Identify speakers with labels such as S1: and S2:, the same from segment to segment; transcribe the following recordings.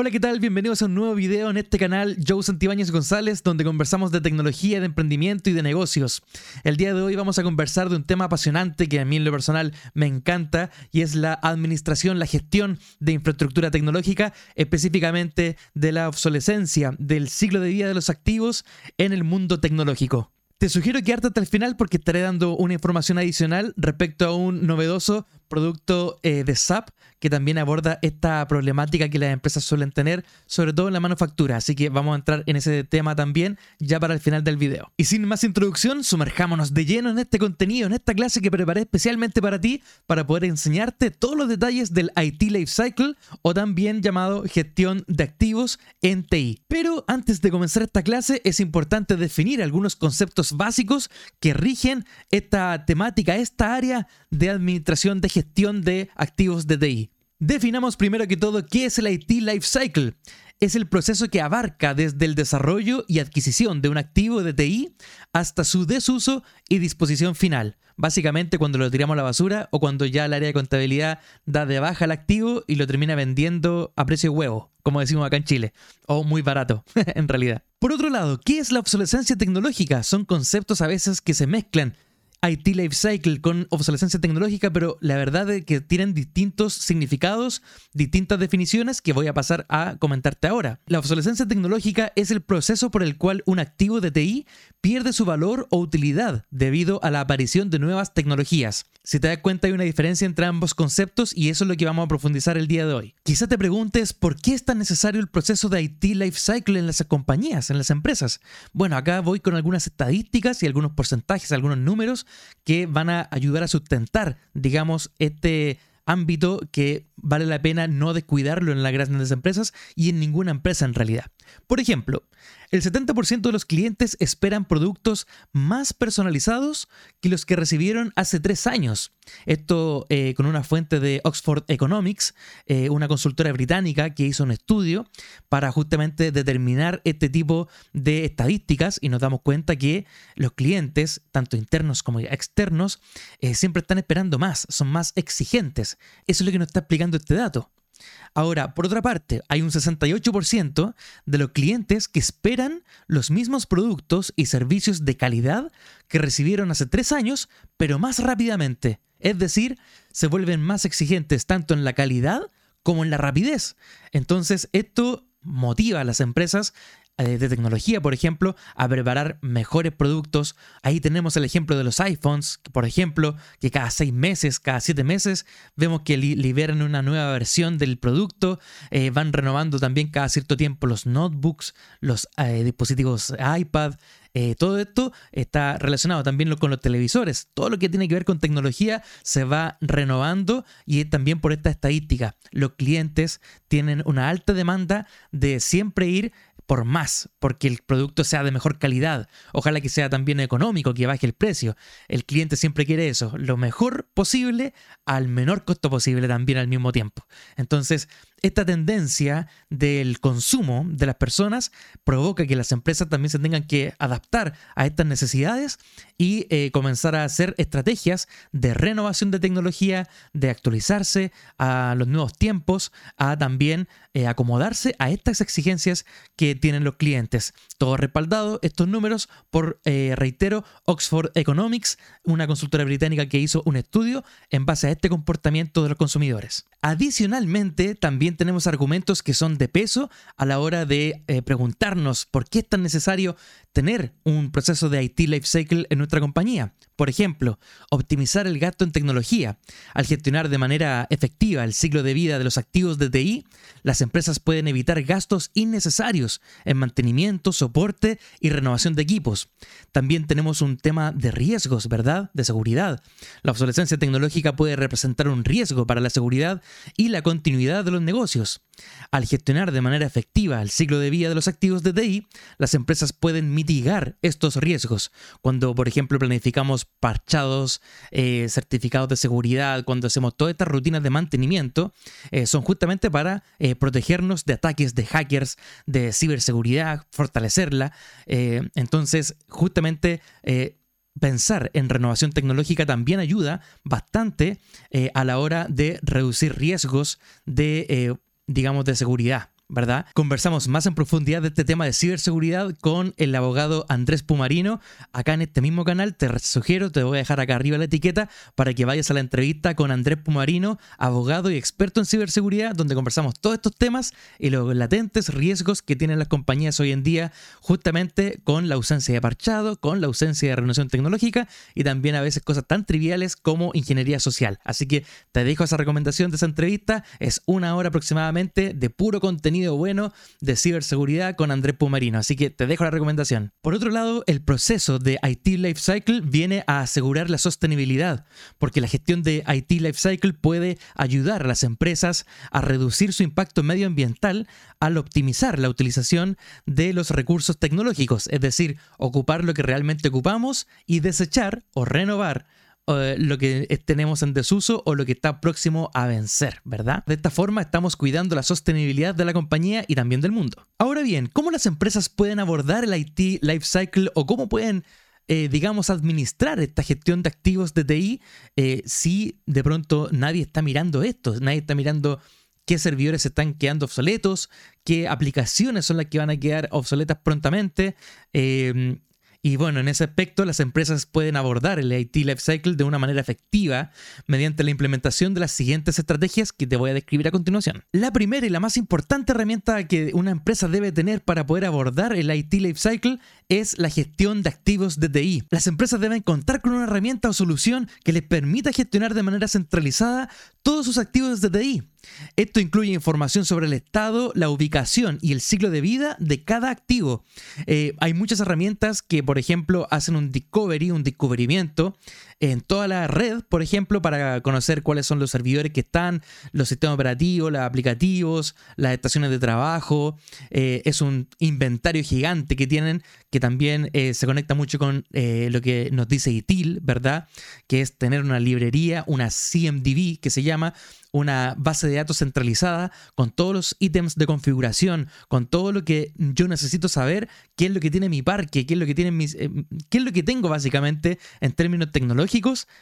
S1: Hola, ¿qué tal? Bienvenidos a un nuevo video en este canal Joe Santibáñez González, donde conversamos de tecnología, de emprendimiento y de negocios. El día de hoy vamos a conversar de un tema apasionante que a mí en lo personal me encanta y es la administración, la gestión de infraestructura tecnológica, específicamente de la obsolescencia, del ciclo de vida de los activos en el mundo tecnológico. Te sugiero quedarte hasta el final porque estaré dando una información adicional respecto a un novedoso producto eh, de SAP que también aborda esta problemática que las empresas suelen tener, sobre todo en la manufactura. Así que vamos a entrar en ese tema también ya para el final del video. Y sin más introducción, sumerjámonos de lleno en este contenido, en esta clase que preparé especialmente para ti, para poder enseñarte todos los detalles del IT Life Cycle o también llamado gestión de activos en TI. Pero antes de comenzar esta clase es importante definir algunos conceptos básicos que rigen esta temática, esta área de administración de gestión de activos de TI. Definamos primero que todo qué es el IT Life Cycle. Es el proceso que abarca desde el desarrollo y adquisición de un activo de TI hasta su desuso y disposición final. Básicamente cuando lo tiramos a la basura o cuando ya el área de contabilidad da de baja el activo y lo termina vendiendo a precio huevo, como decimos acá en Chile, o muy barato en realidad. Por otro lado, ¿qué es la obsolescencia tecnológica? Son conceptos a veces que se mezclan IT Life Cycle con obsolescencia tecnológica, pero la verdad es que tienen distintos significados, distintas definiciones que voy a pasar a comentarte ahora. La obsolescencia tecnológica es el proceso por el cual un activo de TI pierde su valor o utilidad debido a la aparición de nuevas tecnologías. Si te das cuenta hay una diferencia entre ambos conceptos y eso es lo que vamos a profundizar el día de hoy. Quizá te preguntes por qué es tan necesario el proceso de IT Life Cycle en las compañías, en las empresas. Bueno, acá voy con algunas estadísticas y algunos porcentajes, algunos números que van a ayudar a sustentar, digamos, este ámbito que vale la pena no descuidarlo en las grandes empresas y en ninguna empresa en realidad. Por ejemplo, el 70% de los clientes esperan productos más personalizados que los que recibieron hace tres años. Esto eh, con una fuente de Oxford Economics, eh, una consultora británica que hizo un estudio para justamente determinar este tipo de estadísticas y nos damos cuenta que los clientes, tanto internos como externos, eh, siempre están esperando más, son más exigentes. Eso es lo que nos está explicando este dato. Ahora, por otra parte, hay un 68% de los clientes que esperan los mismos productos y servicios de calidad que recibieron hace tres años, pero más rápidamente. Es decir, se vuelven más exigentes tanto en la calidad como en la rapidez. Entonces, esto motiva a las empresas de tecnología, por ejemplo, a preparar mejores productos. Ahí tenemos el ejemplo de los iPhones, por ejemplo, que cada seis meses, cada siete meses, vemos que liberan una nueva versión del producto. Eh, van renovando también cada cierto tiempo los notebooks, los eh, dispositivos iPad. todo esto está relacionado también con los televisores. Todo lo que tiene que ver con tecnología se va renovando y también por esta estadística. Los clientes tienen una alta demanda de siempre ir por más, porque el producto sea de mejor calidad. Ojalá que sea también económico, que baje el precio. El cliente siempre quiere eso, lo mejor posible al menor costo posible también al mismo tiempo. Entonces, esta tendencia del consumo de las personas provoca que las empresas también se tengan que adaptar a estas necesidades y eh, comenzar a hacer estrategias de renovación de tecnología, de actualizarse a los nuevos tiempos, a también eh, acomodarse a estas exigencias que tienen los clientes. Todo respaldado, estos números, por, eh, reitero, Oxford Economics, una consultora británica que hizo un estudio en base a este comportamiento de los consumidores. Adicionalmente, también tenemos argumentos que son de peso a la hora de eh, preguntarnos por qué es tan necesario tener un proceso de IT Lifecycle en nuestra compañía. Por ejemplo, optimizar el gasto en tecnología. Al gestionar de manera efectiva el ciclo de vida de los activos de TI, las empresas pueden evitar gastos innecesarios en mantenimiento, soporte y renovación de equipos. También tenemos un tema de riesgos, ¿verdad? De seguridad. La obsolescencia tecnológica puede representar un riesgo para la seguridad y la continuidad de los negocios. Al gestionar de manera efectiva el ciclo de vida de los activos de TI, las empresas pueden mitigar estos riesgos. Cuando, por ejemplo, planificamos parchados, eh, certificados de seguridad, cuando hacemos todas estas rutinas de mantenimiento, eh, son justamente para eh, protegernos de ataques de hackers, de ciberseguridad, fortalecerla. entonces, justamente pensar en renovación tecnológica también ayuda bastante a la hora de reducir riesgos de digamos, de seguridad. ¿Verdad? Conversamos más en profundidad de este tema de ciberseguridad con el abogado Andrés Pumarino, acá en este mismo canal. Te sugiero, te voy a dejar acá arriba la etiqueta para que vayas a la entrevista con Andrés Pumarino, abogado y experto en ciberseguridad, donde conversamos todos estos temas y los latentes riesgos que tienen las compañías hoy en día, justamente con la ausencia de parchado, con la ausencia de renovación tecnológica y también a veces cosas tan triviales como ingeniería social. Así que te dejo esa recomendación de esa entrevista. Es una hora aproximadamente de puro contenido bueno de ciberseguridad con Andrés Pumarino. Así que te dejo la recomendación. Por otro lado, el proceso de IT Lifecycle viene a asegurar la sostenibilidad, porque la gestión de IT Lifecycle puede ayudar a las empresas a reducir su impacto medioambiental al optimizar la utilización de los recursos tecnológicos, es decir, ocupar lo que realmente ocupamos y desechar o renovar eh, lo que tenemos en desuso o lo que está próximo a vencer, ¿verdad? De esta forma estamos cuidando la sostenibilidad de la compañía y también del mundo. Ahora bien, ¿cómo las empresas pueden abordar el IT Lifecycle o cómo pueden eh, digamos, administrar esta gestión de activos de TI eh, si de pronto nadie está mirando esto, nadie está mirando qué servidores están quedando obsoletos, qué aplicaciones son las que van a quedar obsoletas prontamente. Y bueno, en ese aspecto las empresas pueden abordar el IT Lifecycle de una manera efectiva mediante la implementación de las siguientes estrategias que te voy a describir a continuación. La primera y la más importante herramienta que una empresa debe tener para poder abordar el IT Lifecycle es la gestión de activos de TI. Las empresas deben contar con una herramienta o solución que les permita gestionar de manera centralizada todos sus activos de. Esto incluye información sobre el estado, la ubicación y el ciclo de vida de cada activo. Eh, hay muchas herramientas que, por ejemplo, hacen un discovery, un descubrimiento en toda la red, por ejemplo, para conocer cuáles son los servidores que están, los sistemas operativos, los aplicativos, las estaciones de trabajo. Eh, es un inventario gigante que tienen que también eh, se conecta mucho con lo que nos dice ITIL, ¿verdad? Que es tener una librería, una CMDB que se llama, una base de datos centralizada con todos los ítems de configuración, con todo lo que yo necesito saber, qué es lo que tiene mi parque, qué es lo que tiene mis, eh, qué es lo que tengo básicamente en términos tecnológicos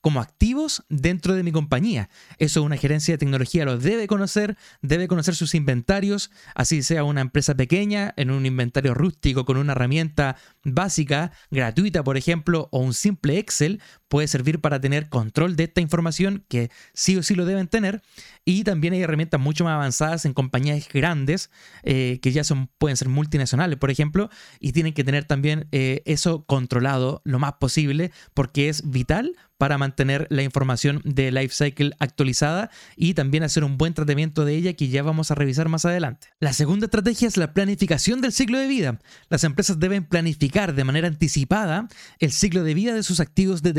S1: como activos dentro de mi compañía. Eso una gerencia de tecnología lo debe conocer, debe conocer sus inventarios, así sea una empresa pequeña en un inventario rústico con una herramienta básica, gratuita por ejemplo, o un simple Excel, puede servir para tener control de esta información que sí o sí lo deben tener. Y también hay herramientas mucho más avanzadas en compañías grandes eh, que ya son, pueden ser multinacionales, por ejemplo, y tienen que tener también eh, eso controlado lo más posible porque es vital para mantener la información de Lifecycle actualizada y también hacer un buen tratamiento de ella que ya vamos a revisar más adelante. La segunda estrategia es la planificación del ciclo de vida. Las empresas deben planificar de manera anticipada el ciclo de vida de sus activos de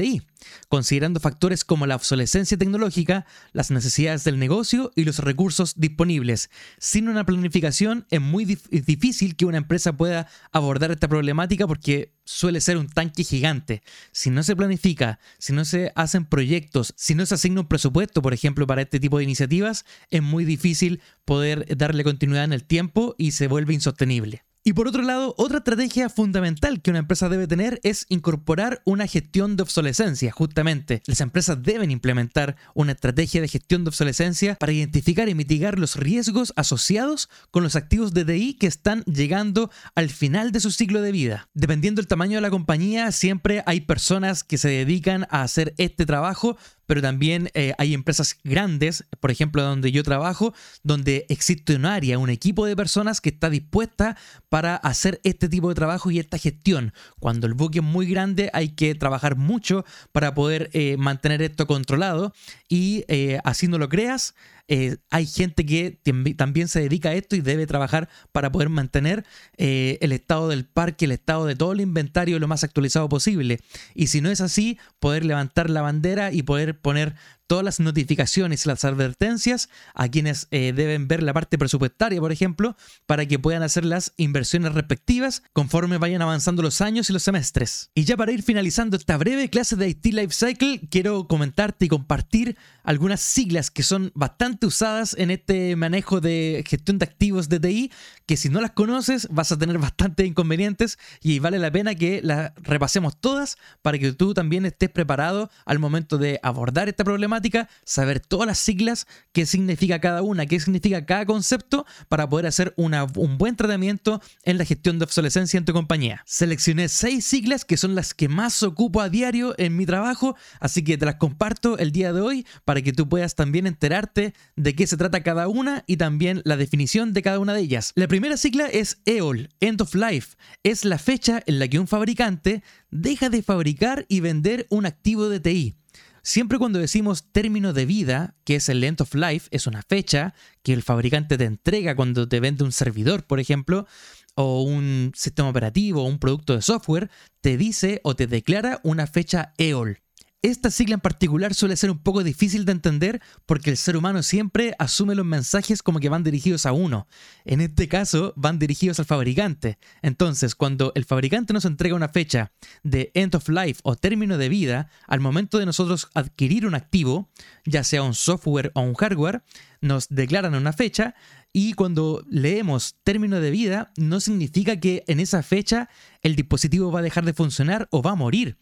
S1: considerando factores como la obsolescencia tecnológica, las necesidades del negocio y los recursos disponibles. Sin una planificación es muy difícil que una empresa pueda abordar esta problemática porque suele ser un tanque gigante. Si no se planifica, si no se hacen proyectos, si no se asigna un presupuesto, por ejemplo, para este tipo de iniciativas, es muy difícil poder darle continuidad en el tiempo y se vuelve insostenible. Y por otro lado, otra estrategia fundamental que una empresa debe tener es incorporar una gestión de obsolescencia. Justamente, las empresas deben implementar una estrategia de gestión de obsolescencia para identificar y mitigar los riesgos asociados con los activos de que están llegando al final de su ciclo de vida. Dependiendo del tamaño de la compañía, siempre hay personas que se dedican a hacer este trabajo, pero también eh, hay empresas grandes, por ejemplo, donde yo trabajo, donde existe un área, un equipo de personas que está dispuesta para hacer este tipo de trabajo y esta gestión. Cuando el buque es muy grande hay que trabajar mucho para poder eh, mantener esto controlado y eh, así no lo creas, eh, hay gente que también se dedica a esto y debe trabajar para poder mantener eh, el estado del parque, el estado de todo el inventario lo más actualizado posible. Y si no es así, poder levantar la bandera y poder poner todas las notificaciones y las advertencias a quienes eh, deben ver la parte presupuestaria, por ejemplo, para que puedan hacer las inversiones respectivas conforme vayan avanzando los años y los semestres. Y ya para ir finalizando esta breve clase de IT Lifecycle, quiero comentarte y compartir algunas siglas que son bastante usadas en este manejo de gestión de activos de TI, que si no las conoces vas a tener bastantes inconvenientes y vale la pena que las repasemos todas para que tú también estés preparado al momento de abordar esta problemática saber todas las siglas, qué significa cada una, qué significa cada concepto para poder hacer un buen tratamiento en la gestión de obsolescencia en tu compañía. Seleccioné seis siglas que son las que más ocupo a diario en mi trabajo, así que te las comparto el día de hoy para que tú puedas también enterarte de qué se trata cada una y también la definición de cada una de ellas. La primera sigla es EOL, End of Life. Es la fecha en la que un fabricante deja de fabricar y vender un activo de TI. Siempre cuando decimos término de vida, que es el end of life, es una fecha que el fabricante te entrega cuando te vende un servidor, por ejemplo, o un sistema operativo o un producto de software, te dice o te declara una fecha EOL. Esta sigla en particular suele ser un poco difícil de entender porque el ser humano siempre asume los mensajes como que van dirigidos a uno. En este caso, van dirigidos al fabricante. Entonces, cuando el fabricante nos entrega una fecha de end of life o término de vida, al momento de nosotros adquirir un activo, ya sea un software o un hardware, nos declaran una fecha y cuando leemos término de vida, no significa que en esa fecha el dispositivo va a dejar de funcionar o va a morir.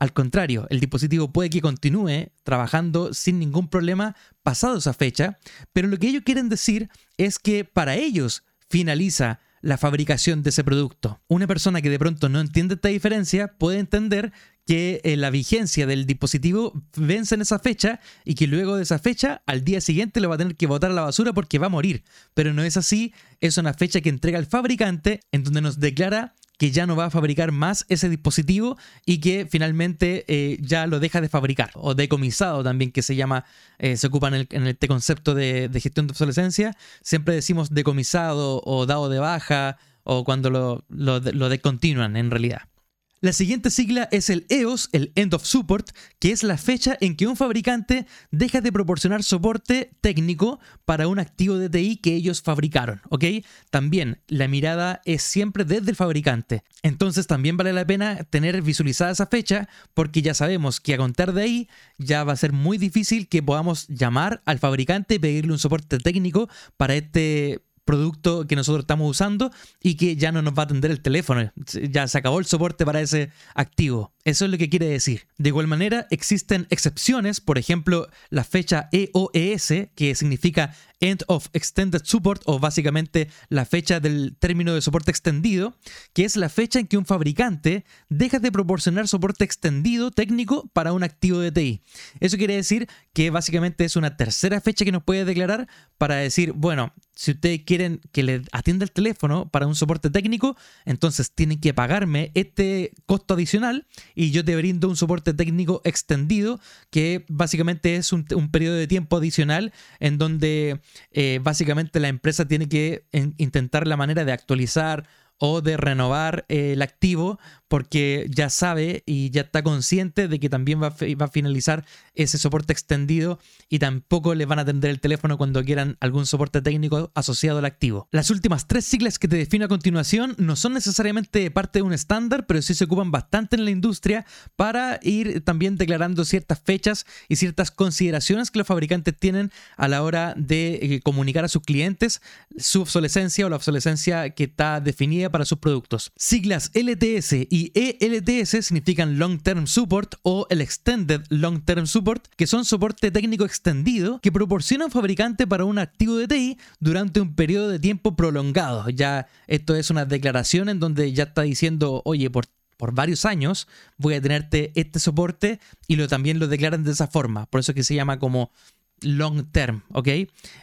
S1: Al contrario, el dispositivo puede que continúe trabajando sin ningún problema pasado esa fecha, pero lo que ellos quieren decir es que para ellos finaliza la fabricación de ese producto. Una persona que de pronto no entiende esta diferencia puede entender que eh, la vigencia del dispositivo vence en esa fecha y que luego de esa fecha al día siguiente lo va a tener que botar a la basura porque va a morir. Pero no es así, es una fecha que entrega el fabricante en donde nos declara que ya no va a fabricar más ese dispositivo y que finalmente eh, ya lo deja de fabricar o decomisado también que se llama, eh, se ocupa en, el, este concepto de, gestión de obsolescencia. Siempre decimos decomisado o dado de baja o cuando lo, lo, lo descontinúan en realidad. La siguiente sigla es el EOS, el End of Support, que es la fecha en que un fabricante deja de proporcionar soporte técnico para un activo de TI que ellos fabricaron, ¿ok? También la mirada es siempre desde el fabricante. Entonces también vale la pena tener visualizada esa fecha porque ya sabemos que a contar de ahí ya va a ser muy difícil que podamos llamar al fabricante y pedirle un soporte técnico para este producto que nosotros estamos usando y que ya no nos va a atender el teléfono. Ya se acabó el soporte para ese activo. Eso es lo que quiere decir. De igual manera, existen excepciones, por ejemplo, la fecha EOES, que significa End of Extended Support, o básicamente la fecha del término de soporte extendido, que es la fecha en que un fabricante deja de proporcionar soporte extendido técnico para un activo de TI. Eso quiere decir que básicamente es una tercera fecha que nos puede declarar para decir, bueno, si ustedes quieren que le atienda el teléfono para un soporte técnico, entonces tienen que pagarme este costo adicional y yo te brindo un soporte técnico extendido que básicamente es un, periodo de tiempo adicional en donde eh, básicamente la empresa tiene que intentar la manera de actualizar o de renovar eh, el activo porque ya sabe y ya está consciente de que también va a, finalizar ese soporte extendido y tampoco le van a atender el teléfono cuando quieran algún soporte técnico asociado al activo. Las últimas tres siglas que te defino a continuación no son necesariamente parte de un estándar, pero sí se ocupan bastante en la industria para ir también declarando ciertas fechas y ciertas consideraciones que los fabricantes tienen a la hora de eh, comunicar a sus clientes su obsolescencia o la obsolescencia que está definida para sus productos. Siglas LTS y ELTS significan Long Term Support o el Extended Long Term Support, que son soporte técnico extendido que proporciona un fabricante para un activo de TI durante un periodo de tiempo prolongado. Ya esto es una declaración en donde ya está diciendo, oye, por por varios años voy a tenerte este soporte y lo también lo declaran de esa forma. Por eso es que se llama como long term, ¿ok?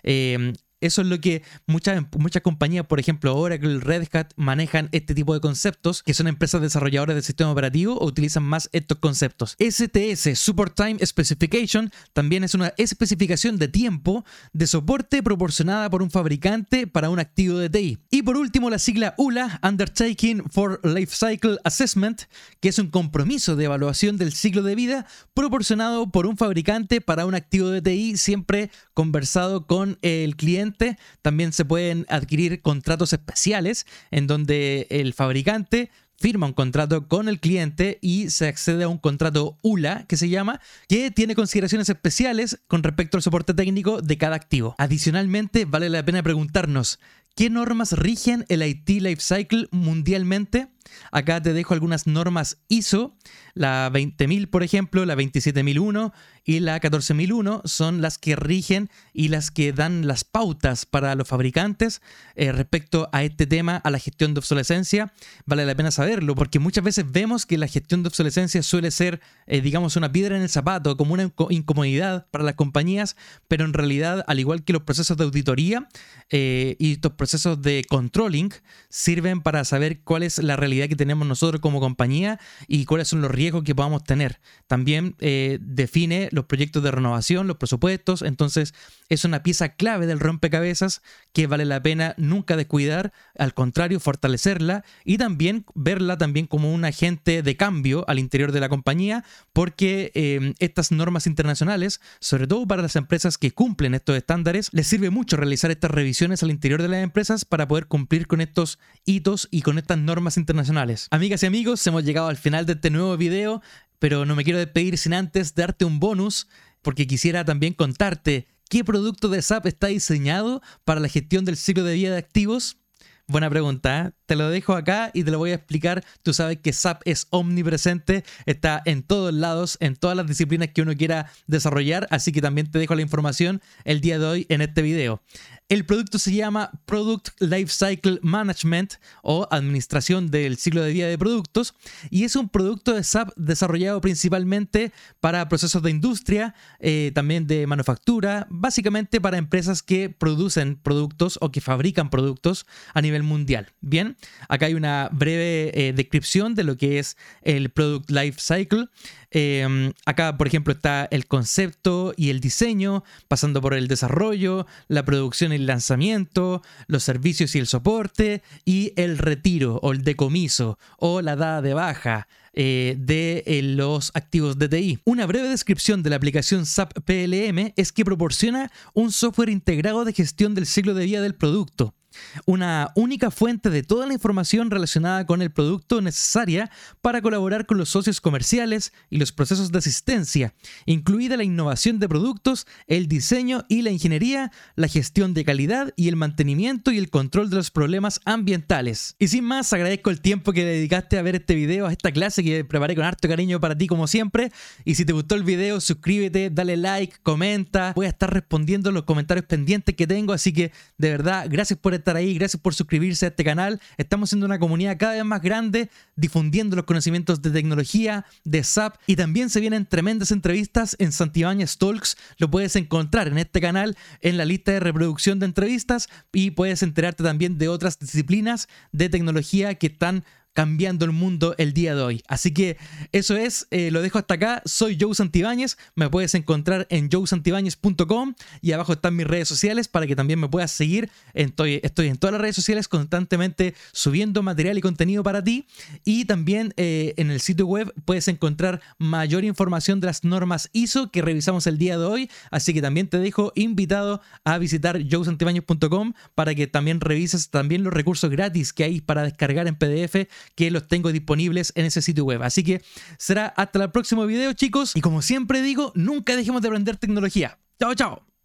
S1: Eh, eso es lo que muchas, muchas compañías, por ejemplo Oracle, Red Hat, manejan este tipo de conceptos, que son empresas desarrolladoras de sistema operativo o utilizan más estos conceptos. STS, Support Time Specification, también es una especificación de tiempo de soporte proporcionada por un fabricante para un activo de TI. Y por último, la sigla ULA, Undertaking for Life Cycle Assessment, que es un compromiso de evaluación del ciclo de vida proporcionado por un fabricante para un activo de TI, siempre conversado con el cliente también se pueden adquirir contratos especiales en donde el fabricante firma un contrato con el cliente y se accede a un contrato ULA, que se llama, que tiene consideraciones especiales con respecto al soporte técnico de cada activo. Adicionalmente, vale la pena preguntarnos, ¿qué normas rigen el IT Lifecycle mundialmente? Acá te dejo algunas normas ISO. La 20.000, por ejemplo, la 27.001 y la 14.001 son las que rigen y las que dan las pautas para los fabricantes eh, respecto a este tema, a la gestión de obsolescencia. Vale la pena saberlo porque muchas veces vemos que la gestión de obsolescencia suele ser, eh, digamos, una piedra en el zapato, como una incomodidad para las compañías, pero en realidad, al igual que los procesos de auditoría eh, y estos procesos de controlling, sirven para saber cuál es la realidad que tenemos nosotros como compañía y cuáles son los riesgos que podamos tener. También eh, define los proyectos de renovación, los presupuestos, entonces es una pieza clave del rompecabezas que vale la pena nunca descuidar, al contrario, fortalecerla y también verla también como un agente de cambio al interior de la compañía, porque eh, estas normas internacionales, sobre todo para las empresas que cumplen estos estándares, les sirve mucho realizar estas revisiones al interior de las empresas para poder cumplir con estos hitos y con estas normas internacionales. Amigas y amigos, hemos llegado al final de este nuevo video, pero no me quiero despedir sin antes darte un bonus, porque quisiera también contarte qué producto de SAP está diseñado para la gestión del ciclo de vida de activos. Buena pregunta, ¿eh? te lo dejo acá y te lo voy a explicar. Tú sabes que SAP es omnipresente, está en todos lados, en todas las disciplinas que uno quiera desarrollar, así que también te dejo la información el día de hoy en este video. El producto se llama Product Lifecycle Management o Administración del Ciclo de Vida de Productos y es un producto de SAP desarrollado principalmente para procesos de industria, eh, también de manufactura, básicamente para empresas que producen productos o que fabrican productos a nivel mundial. Bien, acá hay una breve eh, descripción de lo que es el Product Lifecycle. Em, acá, por ejemplo, está el concepto y el diseño, pasando por el desarrollo, la producción y el lanzamiento, los servicios y el soporte, y el retiro o el decomiso o la dada de baja eh, de eh, los activos de TI. Una breve descripción de la aplicación SAP PLM es que proporciona un software integrado de gestión del ciclo de vida del producto una única fuente de toda la información relacionada con el producto necesaria para colaborar con los socios comerciales y los procesos de asistencia, incluida la innovación de productos, el diseño y la ingeniería, la gestión de calidad y el mantenimiento y el control de los problemas ambientales. Y sin más, agradezco el tiempo que dedicaste a ver este video, a esta clase que preparé con harto cariño para ti como siempre. Y si te gustó el video, suscríbete, dale like, comenta. Voy a estar respondiendo los comentarios pendientes que tengo, así que de verdad, gracias por ahí, gracias por suscribirse a este canal. Estamos siendo una comunidad cada vez más grande, difundiendo los conocimientos de tecnología, de SAP y también se vienen tremendas entrevistas en Santibáñez Talks. Lo puedes encontrar en este canal en la lista de reproducción de entrevistas y puedes enterarte también de otras disciplinas de tecnología que están cambiando el mundo el día de hoy. Así que eso es, eh, lo dejo hasta acá. Soy Joe Santibáñez, me puedes encontrar en joesantibáñez.com y abajo están mis redes sociales para que también me puedas seguir. Estoy, estoy en todas las redes sociales constantemente subiendo material y contenido para ti. Y también eh, en el sitio web puedes encontrar mayor información de las normas ISO que revisamos el día de hoy. Así que también te dejo invitado a visitar joesantibáñez.com para que también revises también los recursos gratis que hay para descargar en PDF que los tengo disponibles en ese sitio web. Así que será hasta el próximo video, chicos. Y como siempre digo, nunca dejemos de aprender tecnología. Chao, chao.